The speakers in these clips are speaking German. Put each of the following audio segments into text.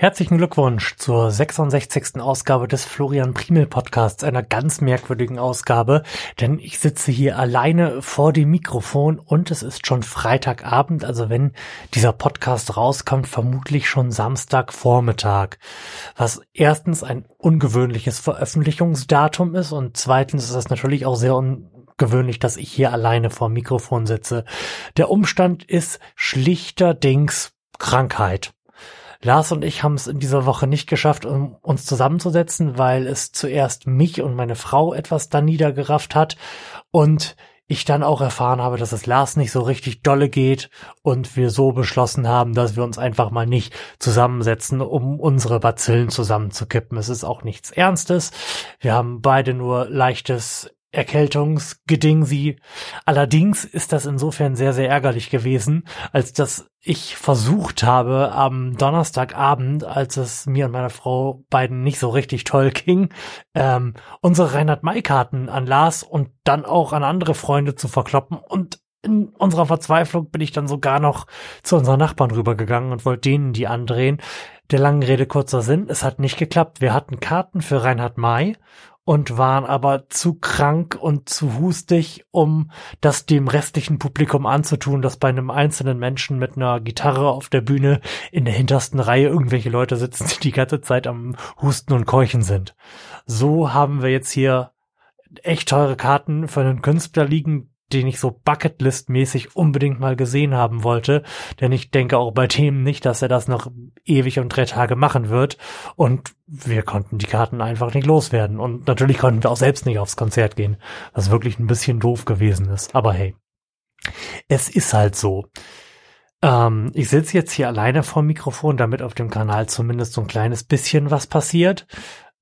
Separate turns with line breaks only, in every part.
Herzlichen Glückwunsch zur 66. Ausgabe des Florian Primel Podcasts, einer ganz merkwürdigen Ausgabe, denn ich sitze hier alleine vor dem Mikrofon und es ist schon Freitagabend, also wenn dieser Podcast rauskommt, vermutlich schon Samstagvormittag, was erstens ein ungewöhnliches Veröffentlichungsdatum ist und zweitens ist es natürlich auch sehr ungewöhnlich, dass ich hier alleine vor Mikrofon sitze. Der Umstand ist schlichterdings Krankheit. Lars und ich haben es in dieser Woche nicht geschafft, um uns zusammenzusetzen, weil es zuerst mich und meine Frau etwas da niedergerafft hat und ich dann auch erfahren habe, dass es Lars nicht so richtig dolle geht und wir so beschlossen haben, dass wir uns einfach mal nicht zusammensetzen, um unsere Bazillen zusammenzukippen. Es ist auch nichts Ernstes. Wir haben beide nur leichtes Erkältungsgeding sie. Allerdings ist das insofern sehr, sehr ärgerlich gewesen, als dass ich versucht habe, am Donnerstagabend, als es mir und meiner Frau beiden nicht so richtig toll ging, ähm, unsere Reinhard-May-Karten an Lars und dann auch an andere Freunde zu verkloppen und in unserer Verzweiflung bin ich dann sogar noch zu unseren Nachbarn rübergegangen und wollte denen die andrehen. Der langen Rede kurzer Sinn, es hat nicht geklappt. Wir hatten Karten für Reinhard May und waren aber zu krank und zu hustig, um das dem restlichen Publikum anzutun, dass bei einem einzelnen Menschen mit einer Gitarre auf der Bühne in der hintersten Reihe irgendwelche Leute sitzen, die die ganze Zeit am Husten und Keuchen sind. So haben wir jetzt hier echt teure Karten für einen Künstler liegen, den ich so Bucketlist-mäßig unbedingt mal gesehen haben wollte. Denn ich denke auch bei dem nicht, dass er das noch ewig und drei Tage machen wird. Und wir konnten die Karten einfach nicht loswerden. Und natürlich konnten wir auch selbst nicht aufs Konzert gehen. Was wirklich ein bisschen doof gewesen ist. Aber hey, es ist halt so. Ähm, ich sitze jetzt hier alleine vor Mikrofon, damit auf dem Kanal zumindest so ein kleines bisschen was passiert.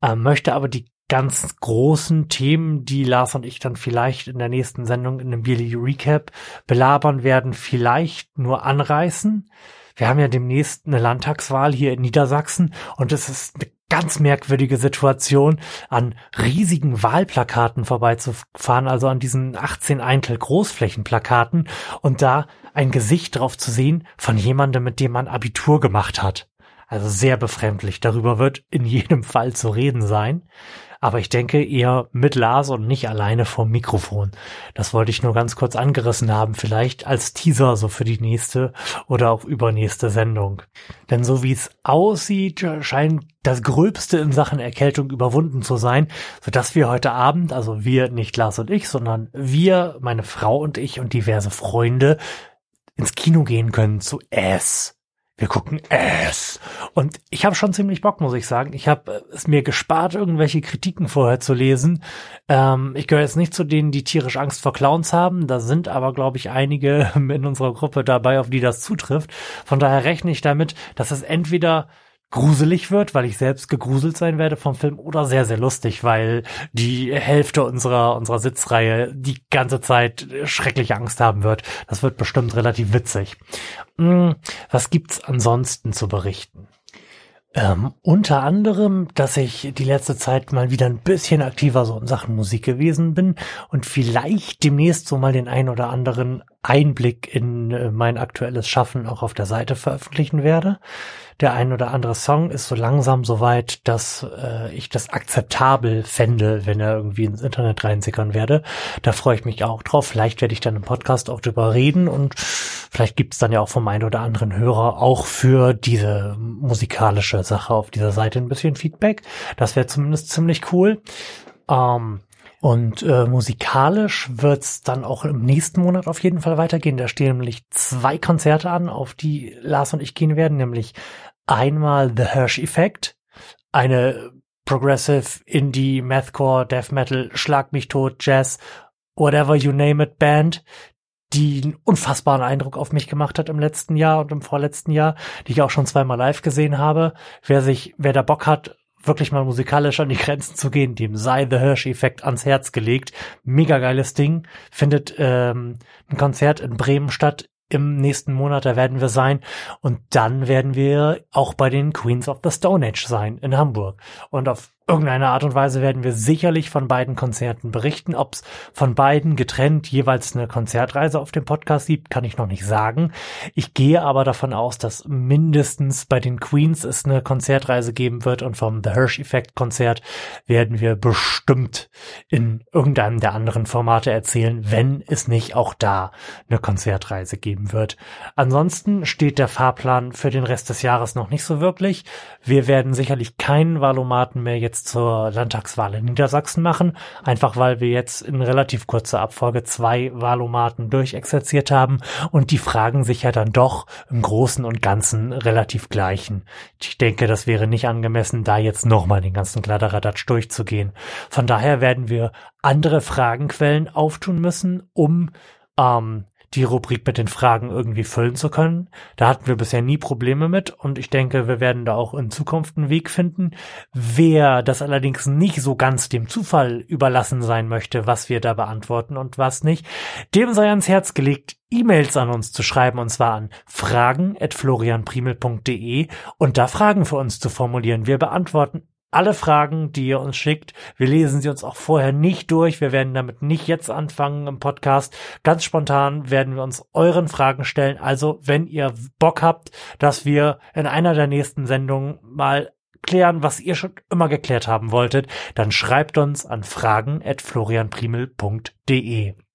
Ähm, möchte aber die ganz großen Themen, die Lars und ich dann vielleicht in der nächsten Sendung in einem Yearly Recap belabern werden, vielleicht nur anreißen. Wir haben ja demnächst eine Landtagswahl hier in Niedersachsen und es ist eine ganz merkwürdige Situation, an riesigen Wahlplakaten vorbeizufahren, also an diesen 18 Eintel Großflächenplakaten und da ein Gesicht drauf zu sehen von jemandem, mit dem man Abitur gemacht hat. Also sehr befremdlich. Darüber wird in jedem Fall zu reden sein aber ich denke eher mit Lars und nicht alleine vom Mikrofon. Das wollte ich nur ganz kurz angerissen haben, vielleicht als Teaser so für die nächste oder auch übernächste Sendung. Denn so wie es aussieht, scheint das Gröbste in Sachen Erkältung überwunden zu sein, sodass wir heute Abend, also wir, nicht Lars und ich, sondern wir, meine Frau und ich und diverse Freunde, ins Kino gehen können zu S wir gucken es. Und ich habe schon ziemlich Bock, muss ich sagen. Ich habe es mir gespart, irgendwelche Kritiken vorher zu lesen. Ähm, ich gehöre jetzt nicht zu denen, die tierisch Angst vor Clowns haben. Da sind aber, glaube ich, einige in unserer Gruppe dabei, auf die das zutrifft. Von daher rechne ich damit, dass es entweder gruselig wird, weil ich selbst gegruselt sein werde vom Film oder sehr, sehr lustig, weil die Hälfte unserer, unserer Sitzreihe die ganze Zeit schreckliche Angst haben wird. Das wird bestimmt relativ witzig. Hm, was gibt's ansonsten zu berichten? Ähm, unter anderem, dass ich die letzte Zeit mal wieder ein bisschen aktiver so in Sachen Musik gewesen bin und vielleicht demnächst so mal den ein oder anderen Einblick in äh, mein aktuelles Schaffen auch auf der Seite veröffentlichen werde der ein oder andere Song ist so langsam so weit, dass äh, ich das akzeptabel fände, wenn er irgendwie ins Internet reinsickern werde. Da freue ich mich auch drauf. Vielleicht werde ich dann im Podcast auch drüber reden und vielleicht gibt es dann ja auch vom einen oder anderen Hörer auch für diese musikalische Sache auf dieser Seite ein bisschen Feedback. Das wäre zumindest ziemlich cool. Ähm, und äh, musikalisch wird's dann auch im nächsten Monat auf jeden Fall weitergehen. Da stehen nämlich zwei Konzerte an, auf die Lars und ich gehen werden, nämlich einmal The Hirsch Effect, eine Progressive Indie, Mathcore, Death Metal, Schlag mich tot, Jazz, whatever you name it Band, die einen unfassbaren Eindruck auf mich gemacht hat im letzten Jahr und im vorletzten Jahr, die ich auch schon zweimal live gesehen habe. Wer sich, wer da Bock hat, wirklich mal musikalisch an die Grenzen zu gehen, dem sei The Hirsch-Effekt ans Herz gelegt. Mega geiles Ding. Findet ähm, ein Konzert in Bremen statt im nächsten Monat, da werden wir sein. Und dann werden wir auch bei den Queens of the Stone Age sein in Hamburg. Und auf irgendeiner Art und Weise werden wir sicherlich von beiden Konzerten berichten. Ob es von beiden getrennt jeweils eine Konzertreise auf dem Podcast gibt, kann ich noch nicht sagen. Ich gehe aber davon aus, dass mindestens bei den Queens es eine Konzertreise geben wird und vom The Hirsch Effect Konzert werden wir bestimmt in irgendeinem der anderen Formate erzählen, wenn es nicht auch da eine Konzertreise geben wird. Ansonsten steht der Fahrplan für den Rest des Jahres noch nicht so wirklich. Wir werden sicherlich keinen Valomaten mehr jetzt jetzt zur Landtagswahl in Niedersachsen machen, einfach weil wir jetzt in relativ kurzer Abfolge zwei Wahlomaten durchexerziert haben und die Fragen sich ja dann doch im Großen und Ganzen relativ gleichen. Ich denke, das wäre nicht angemessen, da jetzt nochmal den ganzen Kladderadatsch durchzugehen. Von daher werden wir andere Fragenquellen auftun müssen, um ähm, die Rubrik mit den Fragen irgendwie füllen zu können. Da hatten wir bisher nie Probleme mit und ich denke, wir werden da auch in Zukunft einen Weg finden. Wer das allerdings nicht so ganz dem Zufall überlassen sein möchte, was wir da beantworten und was nicht, dem sei ans Herz gelegt, E-Mails an uns zu schreiben und zwar an fragen@florianprimel.de und da Fragen für uns zu formulieren. Wir beantworten alle Fragen, die ihr uns schickt. Wir lesen sie uns auch vorher nicht durch. Wir werden damit nicht jetzt anfangen im Podcast. Ganz spontan werden wir uns euren Fragen stellen. Also, wenn ihr Bock habt, dass wir in einer der nächsten Sendungen mal klären, was ihr schon immer geklärt haben wolltet, dann schreibt uns an fragen@florianprimel.de.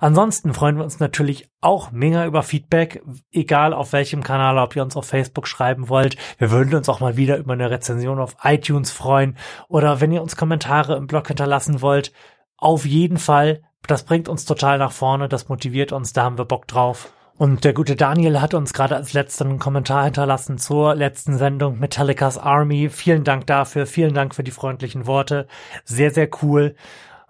Ansonsten freuen wir uns natürlich auch mega über Feedback, egal auf welchem Kanal, ob ihr uns auf Facebook schreiben wollt. Wir würden uns auch mal wieder über eine Rezension auf iTunes freuen oder wenn ihr uns Kommentare im Blog hinterlassen wollt. Auf jeden Fall, das bringt uns total nach vorne, das motiviert uns, da haben wir Bock drauf. Und der gute Daniel hat uns gerade als letzten Kommentar hinterlassen zur letzten Sendung Metallica's Army. Vielen Dank dafür, vielen Dank für die freundlichen Worte. Sehr, sehr cool.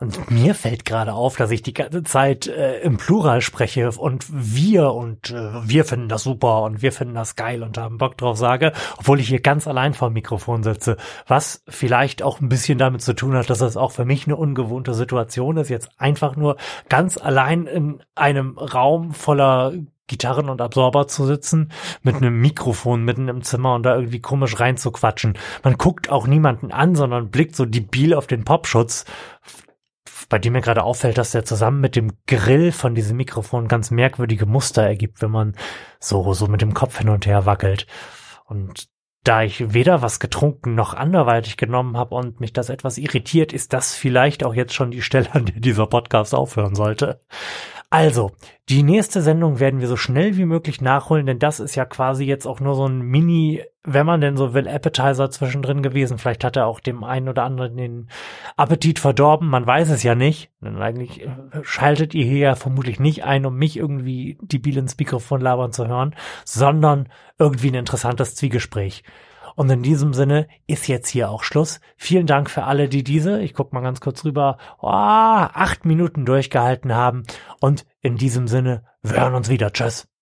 Und mir fällt gerade auf, dass ich die ganze Zeit äh, im Plural spreche und wir und äh, wir finden das super und wir finden das geil und haben Bock drauf sage, obwohl ich hier ganz allein vor dem Mikrofon sitze. Was vielleicht auch ein bisschen damit zu tun hat, dass es auch für mich eine ungewohnte Situation ist, jetzt einfach nur ganz allein in einem Raum voller Gitarren und Absorber zu sitzen, mit einem Mikrofon mitten im Zimmer und da irgendwie komisch reinzuquatschen. Man guckt auch niemanden an, sondern blickt so debil auf den Popschutz bei dem mir gerade auffällt, dass der zusammen mit dem Grill von diesem Mikrofon ganz merkwürdige Muster ergibt, wenn man so, so mit dem Kopf hin und her wackelt. Und da ich weder was getrunken noch anderweitig genommen habe und mich das etwas irritiert, ist das vielleicht auch jetzt schon die Stelle, an der dieser Podcast aufhören sollte. Also, die nächste Sendung werden wir so schnell wie möglich nachholen, denn das ist ja quasi jetzt auch nur so ein Mini, wenn man denn so will, Appetizer zwischendrin gewesen. Vielleicht hat er auch dem einen oder anderen den Appetit verdorben, man weiß es ja nicht. Denn eigentlich äh, schaltet ihr hier ja vermutlich nicht ein, um mich irgendwie die Biel ins Mikrofon labern zu hören, sondern irgendwie ein interessantes Zwiegespräch. Und in diesem Sinne ist jetzt hier auch Schluss. Vielen Dank für alle, die diese, ich guck mal ganz kurz rüber, oh, acht Minuten durchgehalten haben. Und in diesem Sinne, wir hören uns wieder. Tschüss.